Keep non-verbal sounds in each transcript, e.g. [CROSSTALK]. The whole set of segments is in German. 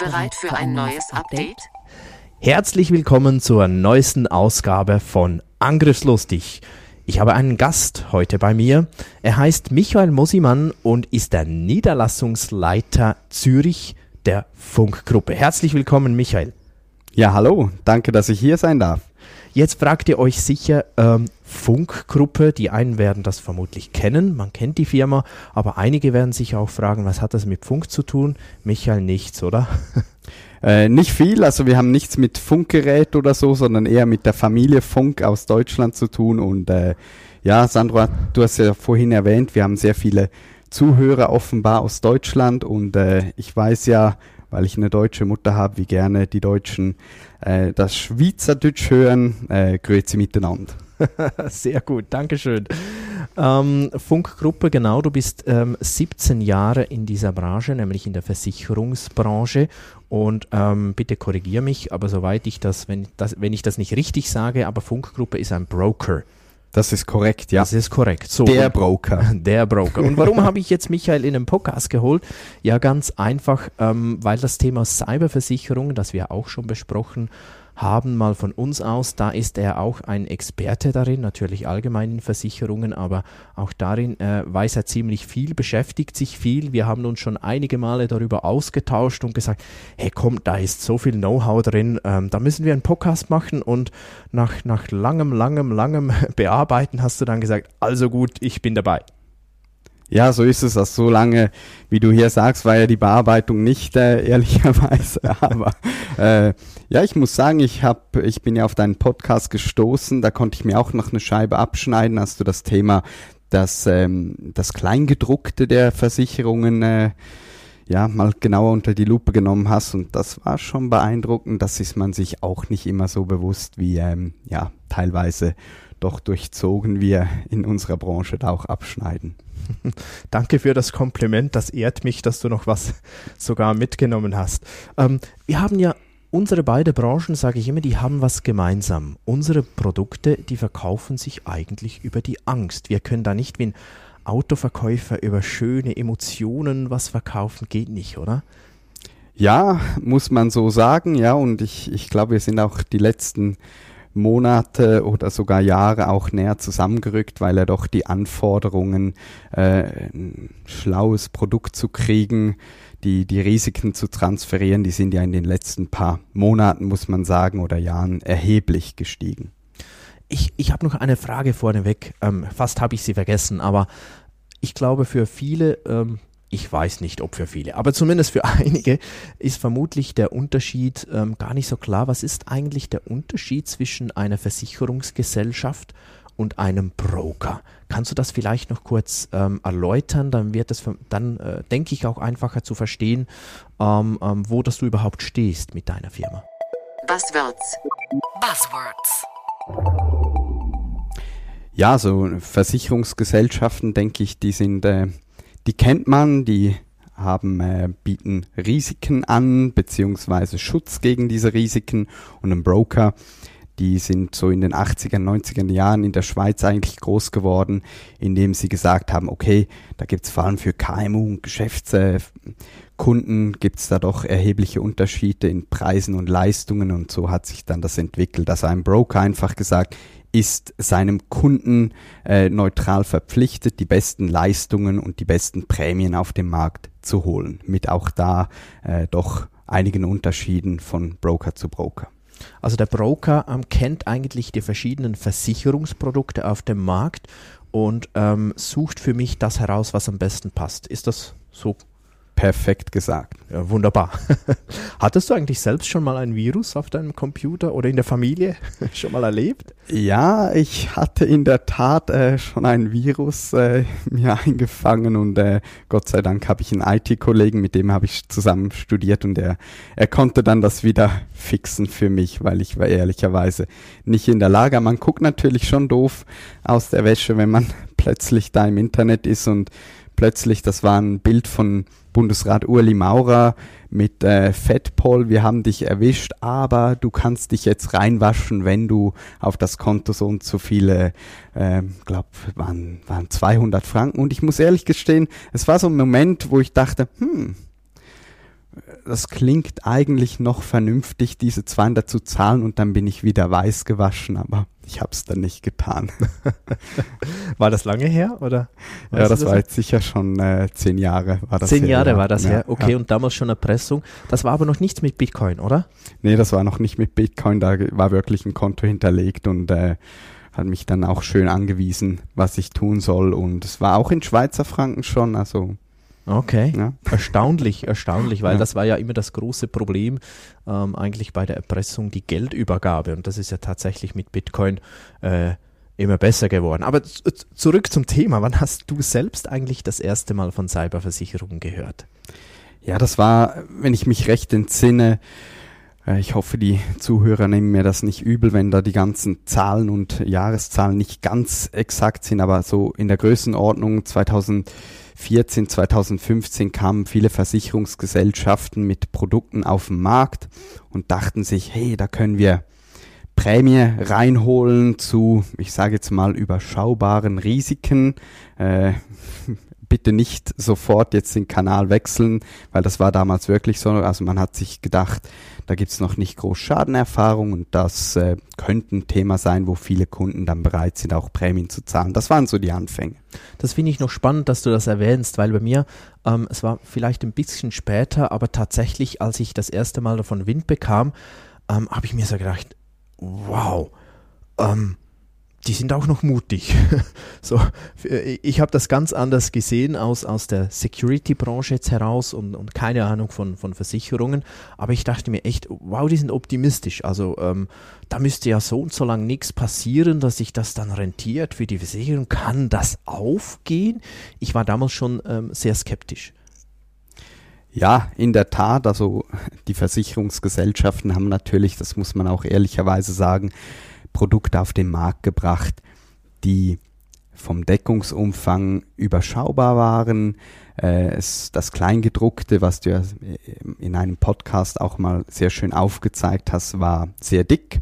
Bereit für ein neues Update? Herzlich willkommen zur neuesten Ausgabe von Angriffslustig. Ich habe einen Gast heute bei mir. Er heißt Michael Mosimann und ist der Niederlassungsleiter Zürich der Funkgruppe. Herzlich willkommen, Michael. Ja, hallo. Danke, dass ich hier sein darf. Jetzt fragt ihr euch sicher, ähm, Funkgruppe, die einen werden das vermutlich kennen, man kennt die Firma, aber einige werden sich auch fragen, was hat das mit Funk zu tun? Michael, nichts, oder? [LAUGHS] Äh, nicht viel, also wir haben nichts mit Funkgerät oder so, sondern eher mit der Familie Funk aus Deutschland zu tun. Und äh, ja, Sandro, du hast ja vorhin erwähnt, wir haben sehr viele Zuhörer offenbar aus Deutschland und äh, ich weiß ja, weil ich eine deutsche Mutter habe, wie gerne die Deutschen äh, das Schweizerdeutsch hören. Äh, Grüezi miteinander. [LAUGHS] Sehr gut, Dankeschön. Ähm, Funkgruppe, genau, du bist ähm, 17 Jahre in dieser Branche, nämlich in der Versicherungsbranche. Und ähm, bitte korrigiere mich, aber soweit ich das wenn, das, wenn ich das nicht richtig sage, aber Funkgruppe ist ein Broker. Das ist korrekt, ja. Das ist korrekt. So, der Broker. [LAUGHS] Der Broker. Und warum habe ich jetzt Michael in den Podcast geholt? Ja, ganz einfach, ähm, weil das Thema Cyberversicherung, das wir auch schon besprochen haben, mal von uns aus, da ist er auch ein Experte darin, natürlich allgemein in Versicherungen, aber auch darin äh, weiß er ziemlich viel, beschäftigt sich viel. Wir haben uns schon einige Male darüber ausgetauscht und gesagt, hey komm, da ist so viel Know-how drin, ähm, da müssen wir einen Podcast machen und nach, nach langem, langem, langem [LAUGHS] Bearbeiten hast du dann gesagt, also gut, ich bin dabei. Ja, so ist es. Also so lange, wie du hier sagst, war ja die Bearbeitung nicht, äh, [LAUGHS] ehrlicherweise. Aber äh, ja, ich muss sagen, ich hab, ich bin ja auf deinen Podcast gestoßen. Da konnte ich mir auch noch eine Scheibe abschneiden, als du das Thema, das, ähm, das Kleingedruckte der Versicherungen äh, ja, mal genauer unter die Lupe genommen hast. Und das war schon beeindruckend. Das ist man sich auch nicht immer so bewusst, wie ähm, ja, teilweise doch durchzogen wir in unserer Branche da auch abschneiden. [LAUGHS] Danke für das Kompliment. Das ehrt mich, dass du noch was [LAUGHS] sogar mitgenommen hast. Ähm, wir haben ja unsere beiden Branchen, sage ich immer, die haben was gemeinsam. Unsere Produkte, die verkaufen sich eigentlich über die Angst. Wir können da nicht wie ein Autoverkäufer über schöne Emotionen was verkaufen, geht nicht, oder? Ja, muss man so sagen, ja, und ich, ich glaube, wir sind auch die letzten Monate oder sogar Jahre auch näher zusammengerückt, weil er doch die Anforderungen, äh, ein schlaues Produkt zu kriegen, die, die Risiken zu transferieren, die sind ja in den letzten paar Monaten, muss man sagen, oder Jahren erheblich gestiegen. Ich, ich habe noch eine Frage vorneweg. Ähm, fast habe ich sie vergessen, aber ich glaube, für viele ähm, ich weiß nicht, ob für viele, aber zumindest für [LAUGHS] einige ist vermutlich der Unterschied ähm, gar nicht so klar. Was ist eigentlich der Unterschied zwischen einer Versicherungsgesellschaft und einem Broker? Kannst du das vielleicht noch kurz ähm, erläutern? Dann wird es, dann äh, denke ich auch einfacher zu verstehen, ähm, ähm, wo das du überhaupt stehst mit deiner Firma. Buzzwords. Buzzwords. Ja, so Versicherungsgesellschaften, denke ich, die sind äh, die kennt man, die haben, äh, bieten Risiken an, beziehungsweise Schutz gegen diese Risiken. Und ein Broker, die sind so in den 80er, 90er Jahren in der Schweiz eigentlich groß geworden, indem sie gesagt haben, okay, da gibt's vor allem für KMU und Geschäftskunden gibt's da doch erhebliche Unterschiede in Preisen und Leistungen. Und so hat sich dann das entwickelt, dass ein Broker einfach gesagt, ist seinem Kunden äh, neutral verpflichtet, die besten Leistungen und die besten Prämien auf dem Markt zu holen. Mit auch da äh, doch einigen Unterschieden von Broker zu Broker. Also der Broker ähm, kennt eigentlich die verschiedenen Versicherungsprodukte auf dem Markt und ähm, sucht für mich das heraus, was am besten passt. Ist das so perfekt gesagt. Ja, wunderbar. [LAUGHS] Hattest du eigentlich selbst schon mal ein Virus auf deinem Computer oder in der Familie [LAUGHS] schon mal erlebt? Ja, ich hatte in der Tat äh, schon ein Virus äh, mir eingefangen und äh, Gott sei Dank habe ich einen IT-Kollegen, mit dem habe ich zusammen studiert und er, er konnte dann das wieder fixen für mich, weil ich war ehrlicherweise nicht in der Lage. Man guckt natürlich schon doof aus der Wäsche, wenn man [LAUGHS] plötzlich da im Internet ist und plötzlich, das war ein Bild von Bundesrat Urli Maurer mit äh, Fettpol, wir haben dich erwischt, aber du kannst dich jetzt reinwaschen, wenn du auf das Konto so und so viele, äh, glaube, waren, waren 200 Franken. Und ich muss ehrlich gestehen, es war so ein Moment, wo ich dachte, hm, das klingt eigentlich noch vernünftig, diese 200 zu zahlen und dann bin ich wieder weiß gewaschen, aber ich habe es dann nicht getan. [LAUGHS] war das lange her oder? Ja, das, das war jetzt sicher schon äh, zehn Jahre. War das zehn Jahre war das ja, her. Okay, ja. und damals schon Erpressung. Das war aber noch nichts mit Bitcoin, oder? Nee, das war noch nicht mit Bitcoin. Da war wirklich ein Konto hinterlegt und äh, hat mich dann auch schön angewiesen, was ich tun soll. Und es war auch in Schweizer Franken schon, also Okay, ja. erstaunlich, erstaunlich, weil ja. das war ja immer das große Problem ähm, eigentlich bei der Erpressung, die Geldübergabe. Und das ist ja tatsächlich mit Bitcoin äh, immer besser geworden. Aber zurück zum Thema. Wann hast du selbst eigentlich das erste Mal von Cyberversicherungen gehört? Ja, das war, wenn ich mich recht entsinne, ich hoffe, die Zuhörer nehmen mir das nicht übel, wenn da die ganzen Zahlen und Jahreszahlen nicht ganz exakt sind, aber so in der Größenordnung 2000 2014, 2015 kamen viele Versicherungsgesellschaften mit Produkten auf den Markt und dachten sich, hey, da können wir Prämie reinholen zu, ich sage jetzt mal, überschaubaren Risiken. Äh, bitte nicht sofort jetzt den Kanal wechseln, weil das war damals wirklich so. Also man hat sich gedacht, da gibt's noch nicht groß Schadenerfahrung und das äh, könnte ein Thema sein, wo viele Kunden dann bereit sind, auch Prämien zu zahlen. Das waren so die Anfänge. Das finde ich noch spannend, dass du das erwähnst, weil bei mir, ähm, es war vielleicht ein bisschen später, aber tatsächlich, als ich das erste Mal davon Wind bekam, ähm, habe ich mir so gedacht, wow, ähm, die sind auch noch mutig. [LAUGHS] so, ich habe das ganz anders gesehen aus, aus der Security-Branche jetzt heraus und, und keine Ahnung von, von Versicherungen. Aber ich dachte mir echt, wow, die sind optimistisch. Also ähm, da müsste ja so und so lang nichts passieren, dass sich das dann rentiert für die Versicherung. Kann das aufgehen? Ich war damals schon ähm, sehr skeptisch. Ja, in der Tat. Also die Versicherungsgesellschaften haben natürlich, das muss man auch ehrlicherweise sagen, Produkte auf den Markt gebracht, die vom Deckungsumfang überschaubar waren. Äh, das Kleingedruckte, was du äh, in einem Podcast auch mal sehr schön aufgezeigt hast, war sehr dick.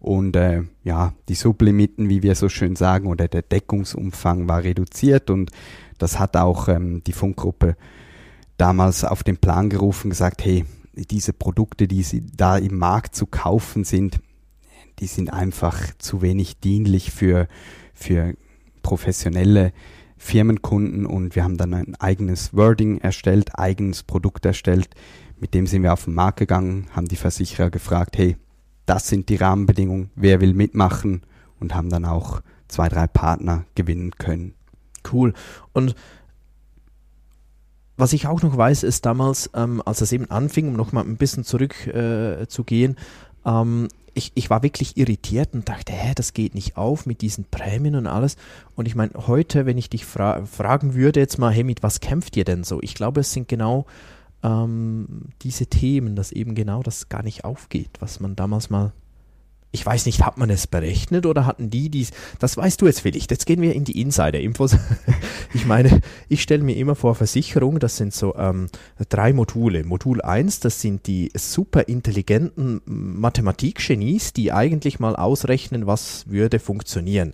Und äh, ja, die Sublimiten, wie wir so schön sagen, oder der Deckungsumfang war reduziert und das hat auch ähm, die Funkgruppe damals auf den Plan gerufen, gesagt, hey, diese Produkte, die da im Markt zu kaufen sind, die sind einfach zu wenig dienlich für, für professionelle Firmenkunden und wir haben dann ein eigenes Wording erstellt, eigenes Produkt erstellt. Mit dem sind wir auf den Markt gegangen, haben die Versicherer gefragt, hey, das sind die Rahmenbedingungen, wer will mitmachen und haben dann auch zwei, drei Partner gewinnen können. Cool. Und was ich auch noch weiß, ist damals, ähm, als es eben anfing, um nochmal ein bisschen zurückzugehen, äh, ähm, ich, ich war wirklich irritiert und dachte, hä, das geht nicht auf mit diesen Prämien und alles. Und ich meine, heute, wenn ich dich fra fragen würde, jetzt mal, hey, mit was kämpft ihr denn so? Ich glaube, es sind genau ähm, diese Themen, dass eben genau das gar nicht aufgeht, was man damals mal ich weiß nicht, hat man es berechnet oder hatten die dies? Das weißt du jetzt vielleicht. Jetzt gehen wir in die Insider-Infos. [LAUGHS] ich meine, ich stelle mir immer vor, Versicherung, das sind so ähm, drei Module. Modul 1, das sind die super intelligenten Mathematikgenies, die eigentlich mal ausrechnen, was würde funktionieren.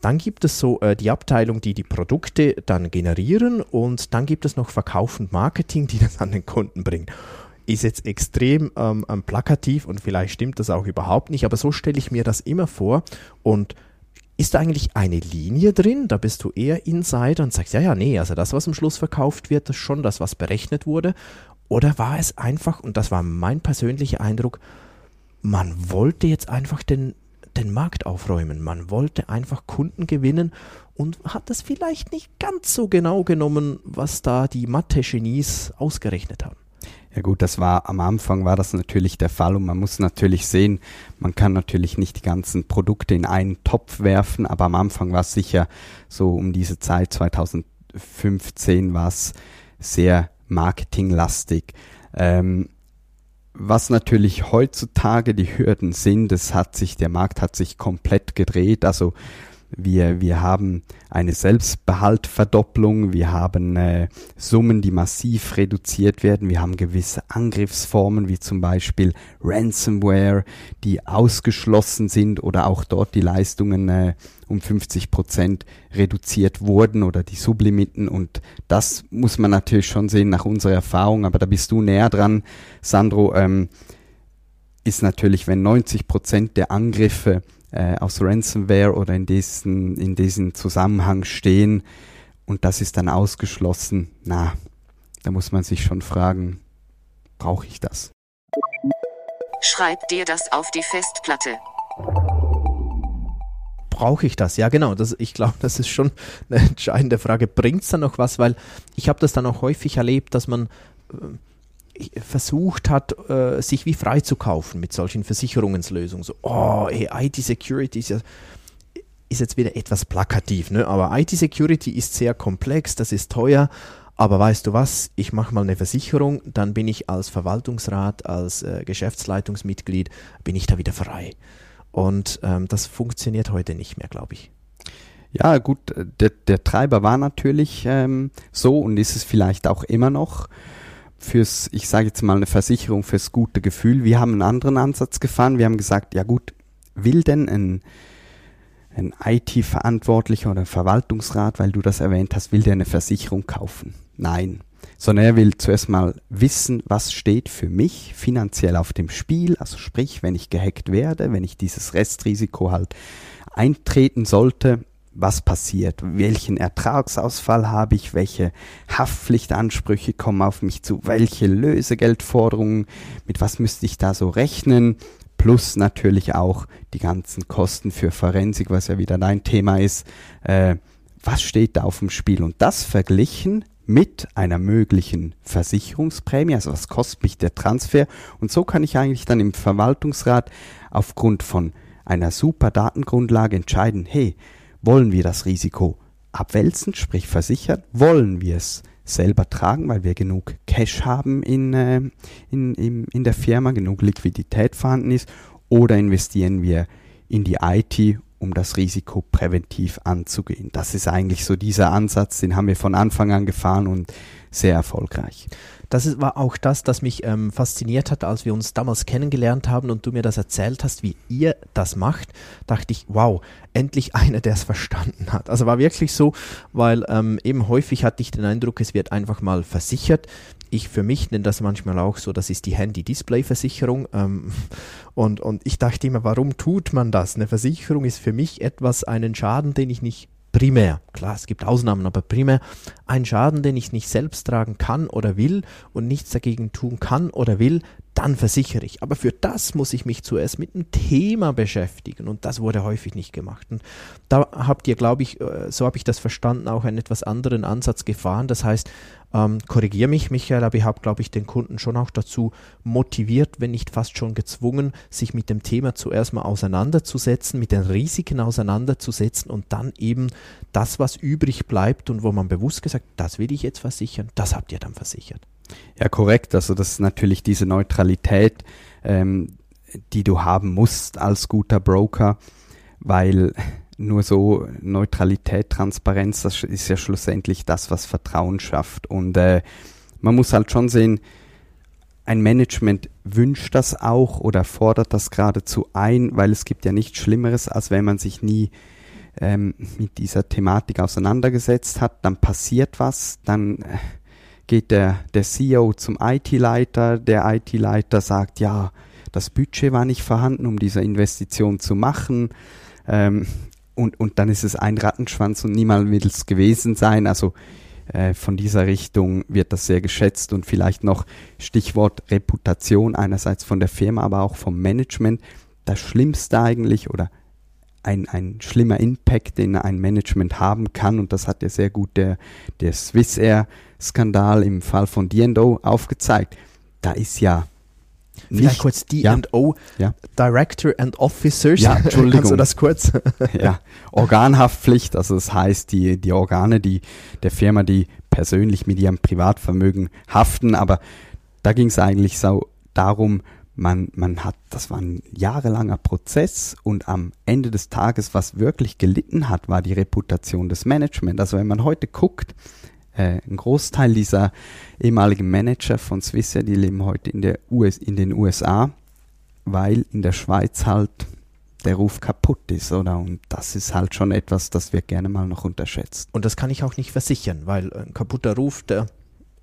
Dann gibt es so äh, die Abteilung, die die Produkte dann generieren und dann gibt es noch Verkauf und Marketing, die das an den Kunden bringen ist jetzt extrem ähm, ähm, plakativ und vielleicht stimmt das auch überhaupt nicht, aber so stelle ich mir das immer vor und ist da eigentlich eine Linie drin? Da bist du eher Insider und sagst, ja, ja, nee, also das, was am Schluss verkauft wird, das ist schon das, was berechnet wurde. Oder war es einfach, und das war mein persönlicher Eindruck, man wollte jetzt einfach den, den Markt aufräumen. Man wollte einfach Kunden gewinnen und hat das vielleicht nicht ganz so genau genommen, was da die Mathe-Genies ausgerechnet haben. Ja gut, das war am Anfang war das natürlich der Fall und man muss natürlich sehen, man kann natürlich nicht die ganzen Produkte in einen Topf werfen, aber am Anfang war es sicher so um diese Zeit 2015 war es sehr marketinglastig. Ähm, was natürlich heutzutage die Hürden sind, es hat sich, der Markt hat sich komplett gedreht. Also wir, wir haben eine Selbstbehaltverdopplung, wir haben äh, Summen, die massiv reduziert werden, wir haben gewisse Angriffsformen, wie zum Beispiel Ransomware, die ausgeschlossen sind oder auch dort die Leistungen äh, um 50 Prozent reduziert wurden oder die Sublimiten. Und das muss man natürlich schon sehen nach unserer Erfahrung, aber da bist du näher dran, Sandro, ähm, ist natürlich, wenn 90 Prozent der Angriffe äh, aus Ransomware oder in diesen, in diesem Zusammenhang stehen und das ist dann ausgeschlossen, na, da muss man sich schon fragen, brauche ich das? Schreib dir das auf die Festplatte. Brauche ich das? Ja, genau. Das, ich glaube, das ist schon eine entscheidende Frage. Bringt es dann noch was? Weil ich habe das dann auch häufig erlebt, dass man äh, versucht hat, äh, sich wie frei zu kaufen mit solchen Versicherungslösungen. So, oh, ey, IT-Security ist ja ist jetzt wieder etwas plakativ, ne? aber IT-Security ist sehr komplex, das ist teuer, aber weißt du was, ich mache mal eine Versicherung, dann bin ich als Verwaltungsrat, als äh, Geschäftsleitungsmitglied, bin ich da wieder frei. Und ähm, das funktioniert heute nicht mehr, glaube ich. Ja, gut, der, der Treiber war natürlich ähm, so und ist es vielleicht auch immer noch fürs, ich sage jetzt mal eine Versicherung fürs gute Gefühl. Wir haben einen anderen Ansatz gefahren. Wir haben gesagt, ja gut, will denn ein, ein IT-Verantwortlicher oder Verwaltungsrat, weil du das erwähnt hast, will der eine Versicherung kaufen? Nein. Sondern er will zuerst mal wissen, was steht für mich finanziell auf dem Spiel. Also sprich, wenn ich gehackt werde, wenn ich dieses Restrisiko halt eintreten sollte, was passiert, welchen Ertragsausfall habe ich, welche Haftpflichtansprüche kommen auf mich zu, welche Lösegeldforderungen, mit was müsste ich da so rechnen, plus natürlich auch die ganzen Kosten für Forensik, was ja wieder dein Thema ist. Äh, was steht da auf dem Spiel? Und das verglichen mit einer möglichen Versicherungsprämie, also was kostet mich der Transfer? Und so kann ich eigentlich dann im Verwaltungsrat aufgrund von einer super Datengrundlage entscheiden, hey, wollen wir das Risiko abwälzen, sprich versichern? Wollen wir es selber tragen, weil wir genug Cash haben in, äh, in, in, in der Firma, genug Liquidität vorhanden ist? Oder investieren wir in die IT, um das Risiko präventiv anzugehen? Das ist eigentlich so dieser Ansatz, den haben wir von Anfang an gefahren und sehr erfolgreich. Das war auch das, das mich ähm, fasziniert hat, als wir uns damals kennengelernt haben und du mir das erzählt hast, wie ihr das macht, dachte ich, wow, endlich einer, der es verstanden hat. Also war wirklich so, weil ähm, eben häufig hatte ich den Eindruck, es wird einfach mal versichert. Ich für mich nenne das manchmal auch so, das ist die Handy-Display-Versicherung. Ähm, und, und ich dachte immer, warum tut man das? Eine Versicherung ist für mich etwas, einen Schaden, den ich nicht primär, klar, es gibt Ausnahmen, aber primär ein Schaden, den ich nicht selbst tragen kann oder will und nichts dagegen tun kann oder will, dann versichere ich. Aber für das muss ich mich zuerst mit dem Thema beschäftigen und das wurde häufig nicht gemacht. Und da habt ihr, glaube ich, äh, so habe ich das verstanden, auch einen etwas anderen Ansatz gefahren. Das heißt, ähm, Korrigiere mich, Michael, aber ich habe, glaube ich, den Kunden schon auch dazu motiviert, wenn nicht fast schon gezwungen, sich mit dem Thema zuerst mal auseinanderzusetzen, mit den Risiken auseinanderzusetzen und dann eben das, was übrig bleibt und wo man bewusst gesagt, das will ich jetzt versichern, das habt ihr dann versichert. Ja, korrekt. Also das ist natürlich diese Neutralität, ähm, die du haben musst als guter Broker, weil nur so Neutralität, Transparenz, das ist ja schlussendlich das, was Vertrauen schafft. Und äh, man muss halt schon sehen, ein Management wünscht das auch oder fordert das geradezu ein, weil es gibt ja nichts Schlimmeres, als wenn man sich nie ähm, mit dieser Thematik auseinandergesetzt hat, dann passiert was, dann äh, geht der, der CEO zum IT-Leiter, der IT-Leiter sagt, ja, das Budget war nicht vorhanden, um diese Investition zu machen. Ähm, und, und dann ist es ein Rattenschwanz und niemand will es gewesen sein. Also äh, von dieser Richtung wird das sehr geschätzt und vielleicht noch Stichwort Reputation einerseits von der Firma, aber auch vom Management. Das Schlimmste eigentlich oder ein, ein schlimmer Impact, den ein Management haben kann. Und das hat ja sehr gut der, der Swissair-Skandal im Fall von D&O aufgezeigt. Da ist ja Vielleicht nicht, kurz D&O, Ja. Director and Officers. Ja, [LAUGHS] Entschuldigung. Kannst du das kurz? [LAUGHS] ja, Organhaftpflicht, also das heißt, die, die Organe, die der Firma, die persönlich mit ihrem Privatvermögen haften, aber da ging es eigentlich so darum, man, man hat, das war ein jahrelanger Prozess und am Ende des Tages, was wirklich gelitten hat, war die Reputation des Management. Also wenn man heute guckt, äh, ein Großteil dieser ehemaligen Manager von Swissair, die leben heute in, der US, in den USA, weil in der Schweiz halt der Ruf kaputt ist, oder? Und das ist halt schon etwas, das wird gerne mal noch unterschätzt. Und das kann ich auch nicht versichern, weil ein kaputter Ruf, der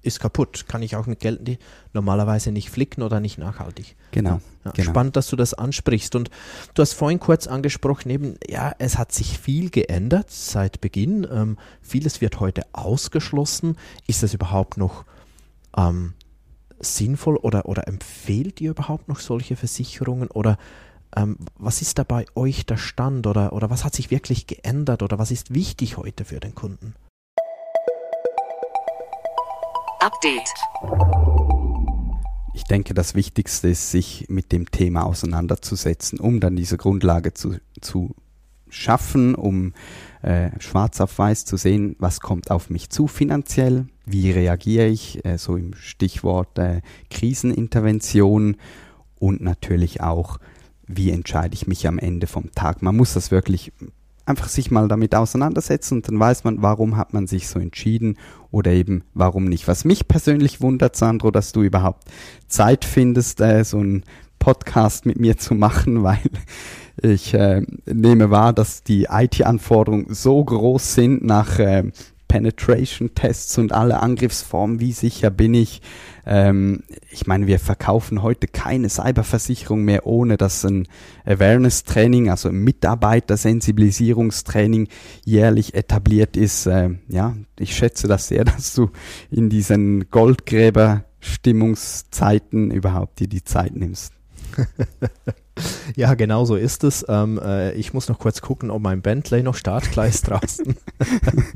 ist kaputt. Kann ich auch mit Geld die normalerweise nicht flicken oder nicht nachhaltig. Genau. Ja, genau. Spannend, dass du das ansprichst. Und du hast vorhin kurz angesprochen, eben, ja, es hat sich viel geändert seit Beginn. Ähm, vieles wird heute ausgeschlossen. Ist das überhaupt noch ähm, sinnvoll oder, oder empfehlt ihr überhaupt noch solche Versicherungen? Oder ähm, was ist da bei euch der Stand? Oder, oder was hat sich wirklich geändert? Oder was ist wichtig heute für den Kunden? Update. Ich denke, das Wichtigste ist, sich mit dem Thema auseinanderzusetzen, um dann diese Grundlage zu, zu schaffen, um äh, schwarz auf weiß zu sehen, was kommt auf mich zu finanziell, wie reagiere ich, äh, so im Stichwort äh, Krisenintervention und natürlich auch, wie entscheide ich mich am Ende vom Tag. Man muss das wirklich einfach sich mal damit auseinandersetzen und dann weiß man, warum hat man sich so entschieden oder eben warum nicht. Was mich persönlich wundert, Sandro, dass du überhaupt Zeit findest, äh, so einen Podcast mit mir zu machen, [LAUGHS] weil ich äh, nehme wahr, dass die IT-Anforderungen so groß sind nach äh, Penetration-Tests und alle Angriffsformen, wie sicher bin ich. Ähm, ich meine, wir verkaufen heute keine Cyberversicherung mehr, ohne dass ein Awareness-Training, also ein Mitarbeitersensibilisierungstraining jährlich etabliert ist. Ähm, ja, ich schätze das sehr, [LAUGHS] dass du in diesen Goldgräber-Stimmungszeiten überhaupt dir die Zeit nimmst. [LAUGHS] Ja, genau so ist es. Ähm, äh, ich muss noch kurz gucken, ob mein Bentley noch startklar ist draußen. [LAUGHS]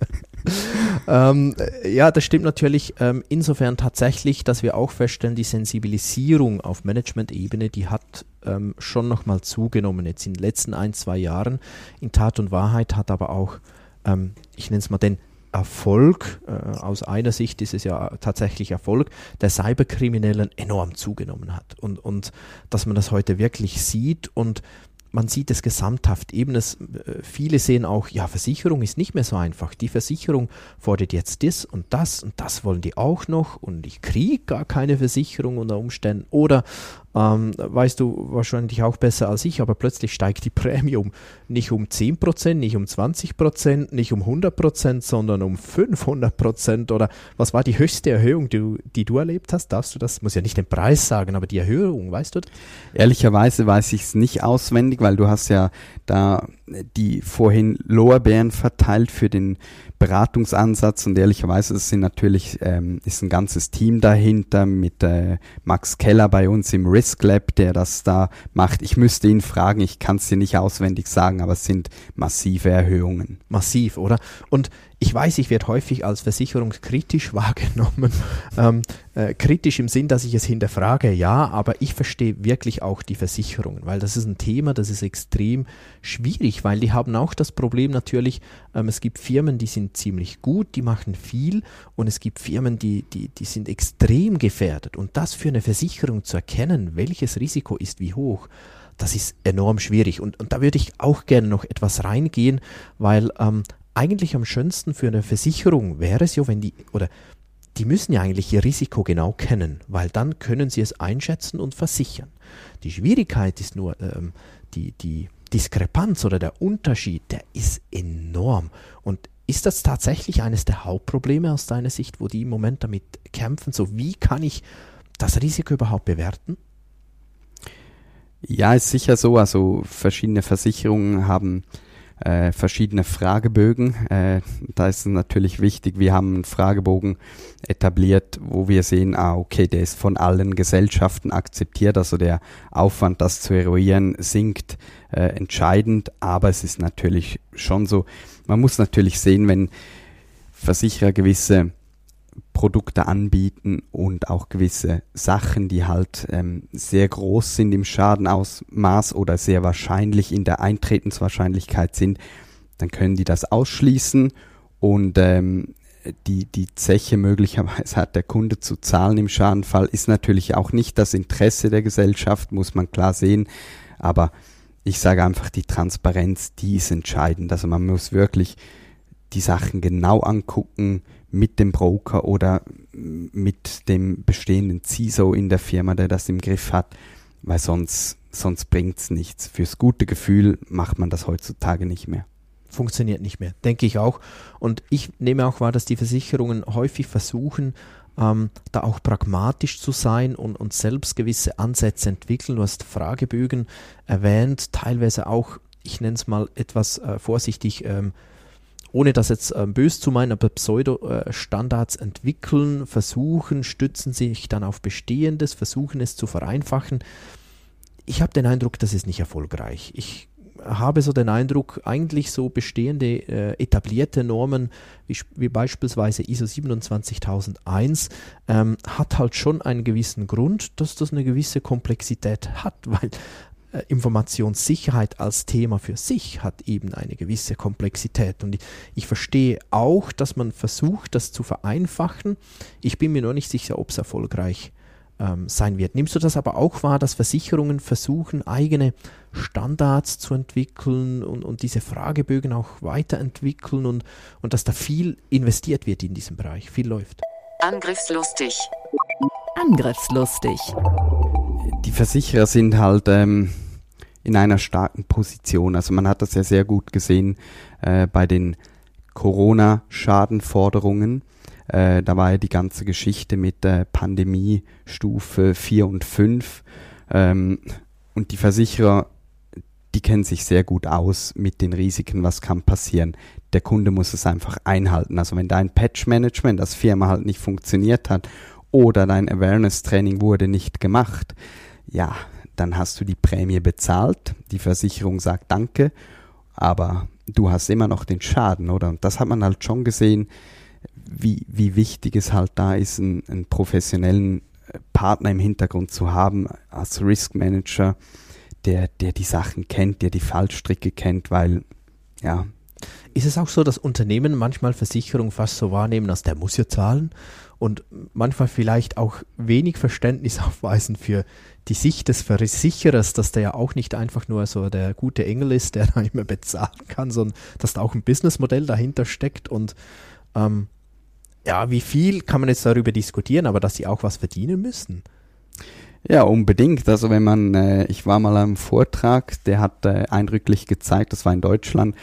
ähm, äh, ja, das stimmt natürlich ähm, insofern tatsächlich, dass wir auch feststellen, die Sensibilisierung auf Management-Ebene, die hat ähm, schon nochmal zugenommen jetzt in den letzten ein, zwei Jahren. In Tat und Wahrheit hat aber auch, ähm, ich nenne es mal den Erfolg, äh, aus einer Sicht ist es ja tatsächlich Erfolg, der Cyberkriminellen enorm zugenommen hat. Und, und dass man das heute wirklich sieht und man sieht es gesamthaft. Eben es, äh, viele sehen auch, ja, Versicherung ist nicht mehr so einfach. Die Versicherung fordert jetzt das und das und das wollen die auch noch und ich kriege gar keine Versicherung unter Umständen. Oder ähm, weißt du wahrscheinlich auch besser als ich, aber plötzlich steigt die Prämie um nicht um 10%, nicht um 20%, nicht um 100%, sondern um 500% oder was war die höchste Erhöhung, die, du- die du erlebt hast? Darfst du das? Muss ja nicht den Preis sagen, aber die Erhöhung, weißt du? das? Ehrlicherweise weiß ich es nicht auswendig, weil du hast ja da die vorhin Lorbeeren verteilt für den Beratungsansatz und ehrlicherweise es sind natürlich ähm, ist ein ganzes Team dahinter mit äh, Max Keller bei uns im Risk Lab, der das da macht. Ich müsste ihn fragen, ich kann es dir nicht auswendig sagen, aber es sind massive Erhöhungen. massiv, oder? Und ich weiß, ich werde häufig als versicherungskritisch [LAUGHS] wahrgenommen. Ähm, äh, kritisch im Sinn, dass ich es hinterfrage, ja, aber ich verstehe wirklich auch die Versicherungen, weil das ist ein Thema, das ist extrem schwierig, weil die haben auch das Problem natürlich, ähm, es gibt Firmen, die sind ziemlich gut, die machen viel und es gibt Firmen, die, die, die sind extrem gefährdet. Und das für eine Versicherung zu erkennen, welches Risiko ist wie hoch, das ist enorm schwierig. Und, und da würde ich auch gerne noch etwas reingehen, weil ähm, eigentlich am schönsten für eine Versicherung wäre es ja, wenn die, oder die müssen ja eigentlich ihr Risiko genau kennen, weil dann können sie es einschätzen und versichern. Die Schwierigkeit ist nur, ähm, die, die Diskrepanz oder der Unterschied, der ist enorm. Und ist das tatsächlich eines der Hauptprobleme aus deiner Sicht, wo die im Moment damit kämpfen? So, wie kann ich das Risiko überhaupt bewerten? Ja, ist sicher so. Also verschiedene Versicherungen haben äh, verschiedene Fragebögen. Äh, da ist es natürlich wichtig, wir haben einen Fragebogen etabliert, wo wir sehen, ah, okay, der ist von allen Gesellschaften akzeptiert, also der Aufwand, das zu eruieren, sinkt äh, entscheidend, aber es ist natürlich schon so, man muss natürlich sehen, wenn Versicherer gewisse Produkte anbieten und auch gewisse Sachen, die halt ähm, sehr groß sind im Schadenausmaß oder sehr wahrscheinlich in der Eintretenswahrscheinlichkeit sind, dann können die das ausschließen und ähm, die, die Zeche möglicherweise hat der Kunde zu zahlen im Schadenfall, ist natürlich auch nicht das Interesse der Gesellschaft, muss man klar sehen. Aber ich sage einfach, die Transparenz, die ist entscheidend. Also man muss wirklich die Sachen genau angucken mit dem Broker oder mit dem bestehenden CISO in der Firma, der das im Griff hat, weil sonst, sonst bringt's nichts. Fürs gute Gefühl macht man das heutzutage nicht mehr funktioniert nicht mehr, denke ich auch. Und ich nehme auch wahr, dass die Versicherungen häufig versuchen, ähm, da auch pragmatisch zu sein und, und selbst gewisse Ansätze entwickeln. Du hast Fragebögen erwähnt, teilweise auch, ich nenne es mal etwas äh, vorsichtig, ähm, ohne das jetzt ähm, bös zu meinen, aber Pseudo-Standards entwickeln, versuchen, stützen sich dann auf Bestehendes, versuchen es zu vereinfachen. Ich habe den Eindruck, das ist nicht erfolgreich. Ich habe so den Eindruck, eigentlich so bestehende äh, etablierte Normen wie, wie, beispielsweise ISO 27001 ähm, hat halt schon einen gewissen Grund, dass das eine gewisse Komplexität hat, [LAUGHS] weil Informationssicherheit als Thema für sich hat eben eine gewisse Komplexität. Und ich, verstehe auch, dass man versucht, das zu vereinfachen. Ich bin mir noch nicht sicher, ob es erfolgreich ähm, sein wird. Nimmst du das aber auch wahr, dass Versicherungen versuchen, eigene Standards zu entwickeln und, und diese Fragebögen auch weiterentwickeln und, und dass da viel investiert wird in diesem Bereich, viel läuft? Angriffslustig. Angriffslustig. Die Versicherer sind halt ähm, in einer starken Position. Also man hat das ja sehr gut gesehen äh, bei den Corona-Schadenforderungen äh, da war ja die ganze Geschichte mit der Pandemie Stufe 4 und 5. Ähm, und die Versicherer, die kennen sich sehr gut aus mit den Risiken, was kann passieren. Der Kunde muss es einfach einhalten. Also wenn dein Patch-Management als Firma halt nicht funktioniert hat oder dein Awareness-Training wurde nicht gemacht, ja, dann hast du die Prämie bezahlt. Die Versicherung sagt Danke, aber du hast immer noch den Schaden, oder? Und das hat man halt schon gesehen wie, wie wichtig es halt da ist, einen, einen professionellen äh, Partner im Hintergrund zu haben als Risk Manager, der, der die Sachen kennt, der die Fallstricke kennt, weil ja. Ist es auch so, dass Unternehmen manchmal Versicherungen fast so wahrnehmen, als der muss ja zahlen und manchmal vielleicht auch wenig Verständnis [LAUGHS] aufweisen für die Sicht des Versicherers, dass der ja auch nicht einfach nur so der gute Engel ist, der [LAUGHS] da immer bezahlen kann, sondern dass da auch ein Businessmodell dahinter steckt und ähm, ja, wie viel kann man jetzt darüber diskutieren, aber dass sie auch was verdienen müssen. Ja, unbedingt. Also wenn man, äh, ich war mal am Vortrag, der hat äh, eindrücklich gezeigt, das war in Deutschland,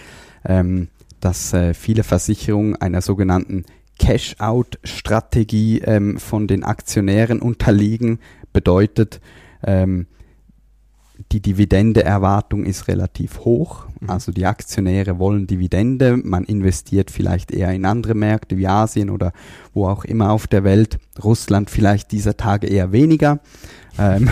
ähm, dass äh, viele Versicherungen einer sogenannten Cash-out-Strategie ähm, von den Aktionären unterliegen. Bedeutet, ähm, die Dividendeerwartung ist relativ hoch. Mhm. Also die Aktionäre wollen Dividende. Man investiert vielleicht eher in andere Märkte wie Asien oder wo auch immer auf der Welt. Russland vielleicht dieser Tage eher weniger. Ähm,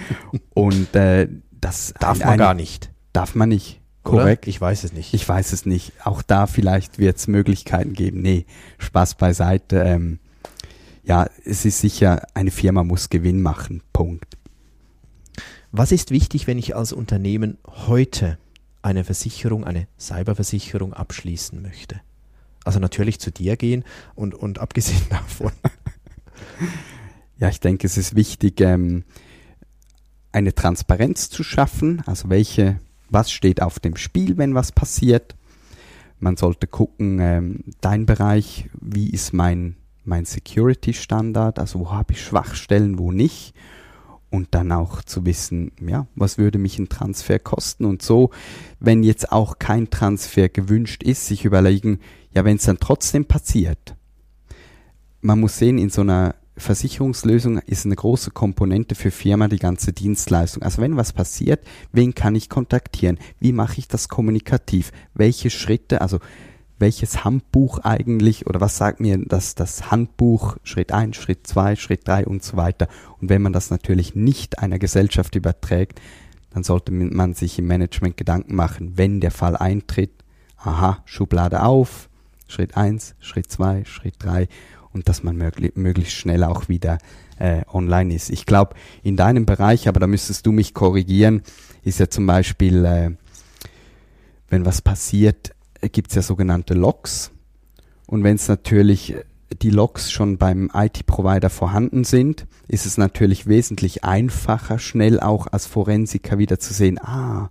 [LAUGHS] und äh, das darf man gar nicht. Darf man nicht. Korrekt. Oder? Ich weiß es nicht. Ich weiß es nicht. Auch da vielleicht wird es Möglichkeiten geben. Nee, Spaß beiseite. Ähm, ja, es ist sicher, eine Firma muss Gewinn machen. Punkt. Was ist wichtig, wenn ich als Unternehmen heute eine Versicherung, eine Cyberversicherung abschließen möchte? Also natürlich zu dir gehen und, und abgesehen [LAUGHS] davon. Ja, ich denke, es ist wichtig, ähm, eine Transparenz zu schaffen. Also welche, was steht auf dem Spiel, wenn was passiert? Man sollte gucken, ähm, dein Bereich, wie ist mein, mein Security-Standard, also wo habe ich Schwachstellen, wo nicht und dann auch zu wissen, ja, was würde mich ein Transfer kosten und so, wenn jetzt auch kein Transfer gewünscht ist, sich überlegen, ja, wenn es dann trotzdem passiert, man muss sehen, in so einer Versicherungslösung ist eine große Komponente für Firma, die ganze Dienstleistung. Also wenn was passiert, wen kann ich kontaktieren? Wie mache ich das kommunikativ? Welche Schritte, also welches Handbuch eigentlich oder was sagt mir das, das Handbuch Schritt 1, Schritt 2, Schritt 3 und so weiter. Und wenn man das natürlich nicht einer Gesellschaft überträgt, dann sollte man sich im Management Gedanken machen, wenn der Fall eintritt, aha, Schublade auf, Schritt 1, Schritt 2, Schritt 3 und dass man möglich, möglichst schnell auch wieder äh, online ist. Ich glaube, in deinem Bereich, aber da müsstest du mich korrigieren, ist ja zum Beispiel, äh, wenn was passiert, gibt es ja sogenannte Logs. Und wenn es natürlich äh, die Logs schon beim IT-Provider vorhanden sind, ist es natürlich wesentlich einfacher, schnell auch als Forensiker wieder zu sehen, ah,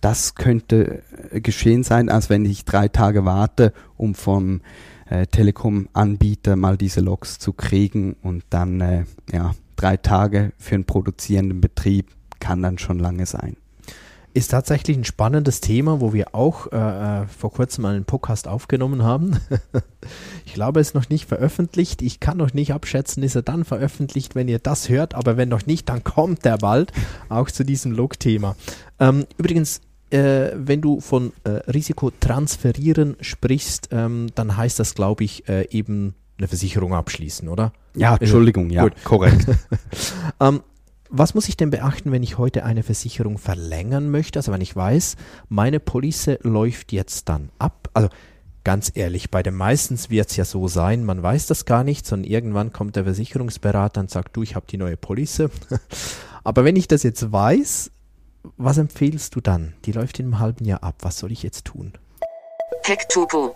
das könnte äh, geschehen sein, als wenn ich drei Tage warte, um vom äh, Telekom-Anbieter mal diese Logs zu kriegen und dann äh, ja drei Tage für einen produzierenden Betrieb kann dann schon lange sein ist tatsächlich ein spannendes Thema, wo wir auch äh, äh vor kurzem einen Podcast aufgenommen haben. [LAUGHS] ich glaube, es ist noch nicht veröffentlicht. Ich kann noch nicht abschätzen, ist er dann veröffentlicht, wenn ihr das hört. Aber wenn noch nicht, dann [LAUGHS] kommt er bald auch zu diesem Log-Thema. Ähm, übrigens, äh, wenn du von äh, Risiko transferieren sprichst, ähm, dann heißt das, glaube ich, äh, eben eine Versicherung abschließen, oder? Ja, Entschuldigung, ja, korrekt. [LAUGHS] ähm, was muss ich denn beachten, wenn ich heute eine Versicherung verlängern möchte? Also wenn ich weiß, meine Police läuft jetzt dann ab. Also ganz ehrlich, bei den meisten wird es ja so sein, man weiß das gar nicht, sondern irgendwann kommt der Versicherungsberater und sagt, du, ich habe die neue Police. [LAUGHS] Aber wenn ich das jetzt weiß, was empfehlst du dann? Die läuft in einem halben Jahr ab. Was soll ich jetzt tun? Hack to go.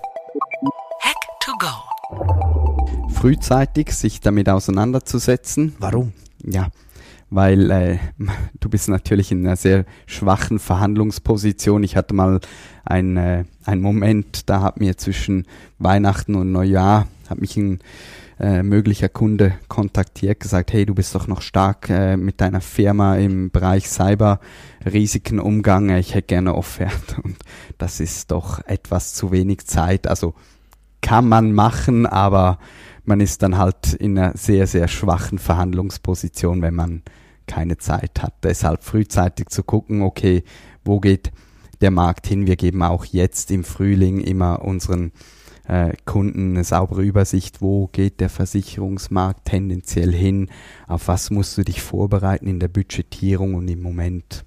Hack to go. Frühzeitig sich damit auseinanderzusetzen. Warum? Ja, weil äh, [LAUGHS] du bist natürlich in einer sehr schwachen Verhandlungsposition. Ich hatte mal ein, äh, einen Moment, da hat mir zwischen Weihnachten und Neujahr, hat mich ein äh, möglicher Kunde kontaktiert, gesagt, hey, du bist doch noch stark äh, mit deiner Firma im Bereich Cyber-Risiken umgange, ich hätte gerne Offerte [LAUGHS] und das ist doch etwas zu wenig Zeit. Also kann man machen, aber man ist dann halt in einer sehr, sehr schwachen Verhandlungsposition, wenn man keine Zeit hat. Deshalb frühzeitig zu gucken, okay, wo geht der Markt hin? Wir geben auch jetzt im Frühling immer unseren äh, Kunden eine saubere Übersicht, wo geht der Versicherungsmarkt tendenziell hin, auf was musst du dich vorbereiten in der Budgetierung und im Moment.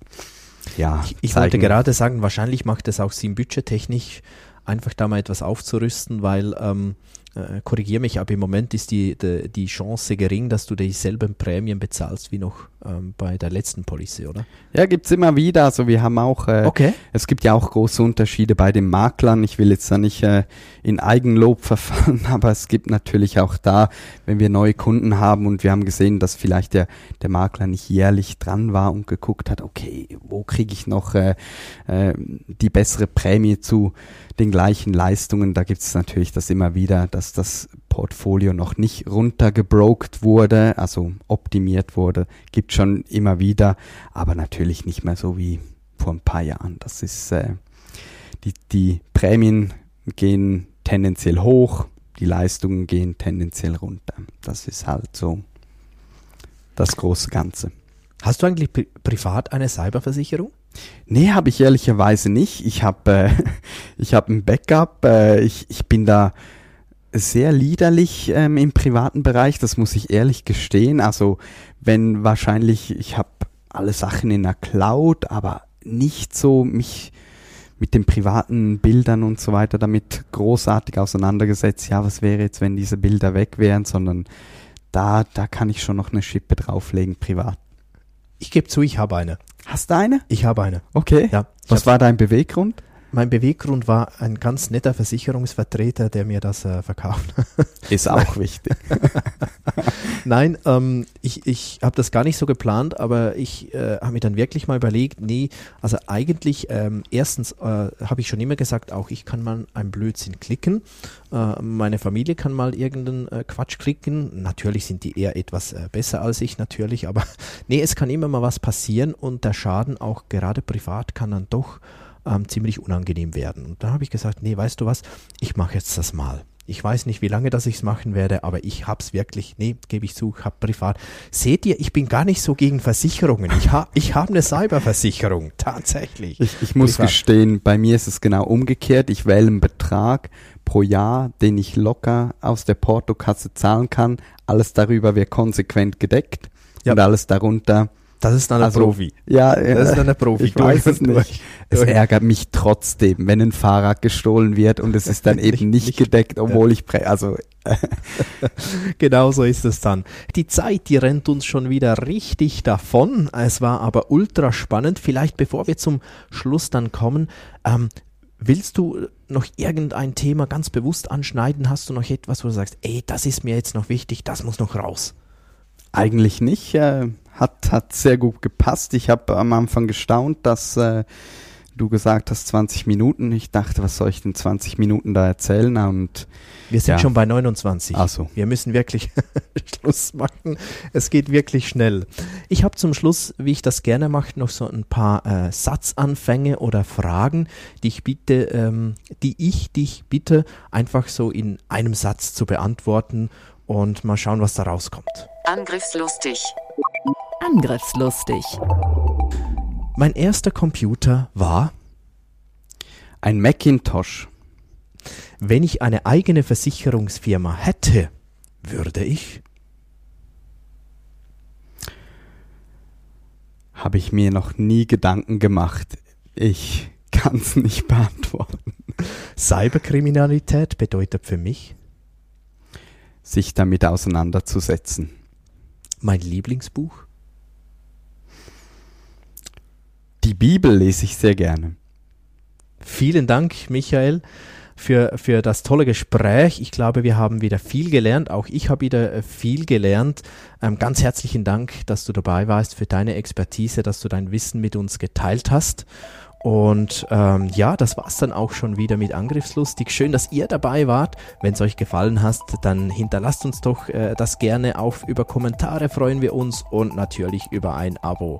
Ja, ich, ich wollte gerade sagen, wahrscheinlich macht es auch Sinn, budgettechnisch einfach da mal etwas aufzurüsten, weil ähm, äh, korrigiere mich, aber im Moment ist die, die, die, Chance gering, dass du dieselben Prämien bezahlst wie noch ähm, bei der letzten Police, oder? Ja, gibt es immer wieder. Also wir haben auch, äh, okay. es gibt ja auch große Unterschiede bei den Maklern. Ich will jetzt da nicht äh, in Eigenlob [LAUGHS] verfallen, aber es gibt natürlich auch da, wenn wir neue Kunden haben und wir haben gesehen, dass vielleicht der, der Makler nicht jährlich dran war und geguckt hat, okay, wo kriege ich noch äh, äh, die bessere Prämie zu den gleichen Leistungen. Da gibt es natürlich das immer wieder, dass das Portfolio noch nicht runtergebrokt wurde, also optimiert wurde, gibt schon immer wieder, aber natürlich nicht mehr so wie vor ein paar Jahren. Das ist äh, die, die Prämien gehen tendenziell hoch, die Leistungen gehen tendenziell runter. Das ist halt so das große Ganze. Hast du eigentlich pri privat eine Cyberversicherung? Nee, habe ich ehrlicherweise nicht. Ich habe äh, [LAUGHS] ich hab ein Backup. Äh, ich, ich bin da sehr liederlich ähm, im privaten Bereich, das muss ich ehrlich gestehen. Also wenn wahrscheinlich, ich habe alle Sachen in der Cloud, aber nicht so mich mit den privaten Bildern und so weiter damit großartig auseinandergesetzt. Ja, was wäre jetzt, wenn diese Bilder weg wären, sondern da, da kann ich schon noch eine Schippe drauflegen, privat. Ich gebe zu, ich habe eine. Hast du eine? Ich habe eine. Okay. Ja. Was war dein Beweggrund? Mein Beweggrund war ein ganz netter Versicherungsvertreter, der mir das äh, verkauft. [LAUGHS] Ist auch wichtig. [LAUGHS] Nein, ähm, ich, ich habe das gar nicht so geplant, aber ich äh, habe mir dann wirklich mal überlegt, nee, also eigentlich, ähm, erstens äh, habe ich schon immer gesagt, auch ich kann mal einen Blödsinn klicken. Äh, meine Familie kann mal irgendeinen äh, Quatsch klicken. Natürlich sind die eher etwas äh, besser als ich, natürlich, aber [LAUGHS] nee, es kann immer mal was passieren und der Schaden auch gerade privat kann dann doch ähm, ziemlich unangenehm werden. Und da habe ich gesagt, nee, weißt du was, ich mache jetzt das mal. Ich weiß nicht, wie lange das ich machen werde, aber ich hab's wirklich, nee, gebe ich zu, hab privat. Seht ihr, ich bin gar nicht so gegen Versicherungen. Ich habe ich hab eine Cyberversicherung, [LAUGHS] tatsächlich. Ich, ich muss Privat. gestehen, bei mir ist es genau umgekehrt. Ich wähle einen Betrag pro Jahr, den ich locker aus der Portokasse zahlen kann. Alles darüber wird konsequent gedeckt Ja. und alles darunter. Das ist dann ein Also, Profi. Ja, Das ist dann ein Profi. Ich weiß es nicht. durch. Es ärgert mich trotzdem, wenn ein Fahrrad gestohlen wird und es ist dann [LAUGHS] eben nicht, nicht- gedeckt, obwohl ich also [LAUGHS] Genau so ist es dann. Die Zeit, die rennt uns schon wieder richtig davon. Es war aber ultra spannend. Vielleicht bevor wir zum Schluss dann kommen, ähm, willst du noch irgendein Thema ganz bewusst anschneiden? Hast du noch etwas, wo du sagst, ey, das ist mir jetzt noch wichtig, das muss noch raus? Eigentlich nicht. Äh, hat, hat sehr gut gepasst. Ich habe am Anfang gestaunt, dass äh, du gesagt hast 20 Minuten. Ich dachte, was soll ich denn 20 Minuten da erzählen? Und Wir sind Ja. schon bei 29. Ach so. Wir müssen wirklich [LAUGHS] Schluss machen. Es geht wirklich schnell. Ich habe zum Schluss, wie ich das gerne mache, noch so ein paar äh, Satzanfänge oder Fragen, die ich bitte, ähm, die ich dich bitte, einfach so in einem Satz zu beantworten und mal schauen, was da rauskommt. Angriffslustig. Angriffslustig. Mein erster Computer war, ein Macintosh. wenn ich eine eigene Versicherungsfirma hätte, würde ich. Habe ich mir noch nie Gedanken gemacht. Ich kann es nicht beantworten. Cyberkriminalität bedeutet für mich Sich damit auseinanderzusetzen. mein Lieblingsbuch. Die Bibel lese ich sehr gerne. Vielen Dank, Michael, für, für das tolle Gespräch. Ich glaube, wir haben wieder viel gelernt. Auch ich habe wieder äh, viel gelernt. Ähm, ganz herzlichen Dank, dass du dabei warst, für deine Expertise, dass du dein Wissen mit uns geteilt hast. Und ähm, ja, das war's dann auch schon wieder mit Angriffslustig. Schön, dass ihr dabei wart. Wenn es euch gefallen hat, dann hinterlasst uns doch äh, das gerne auf. Über Kommentare freuen wir uns und natürlich über ein Abo.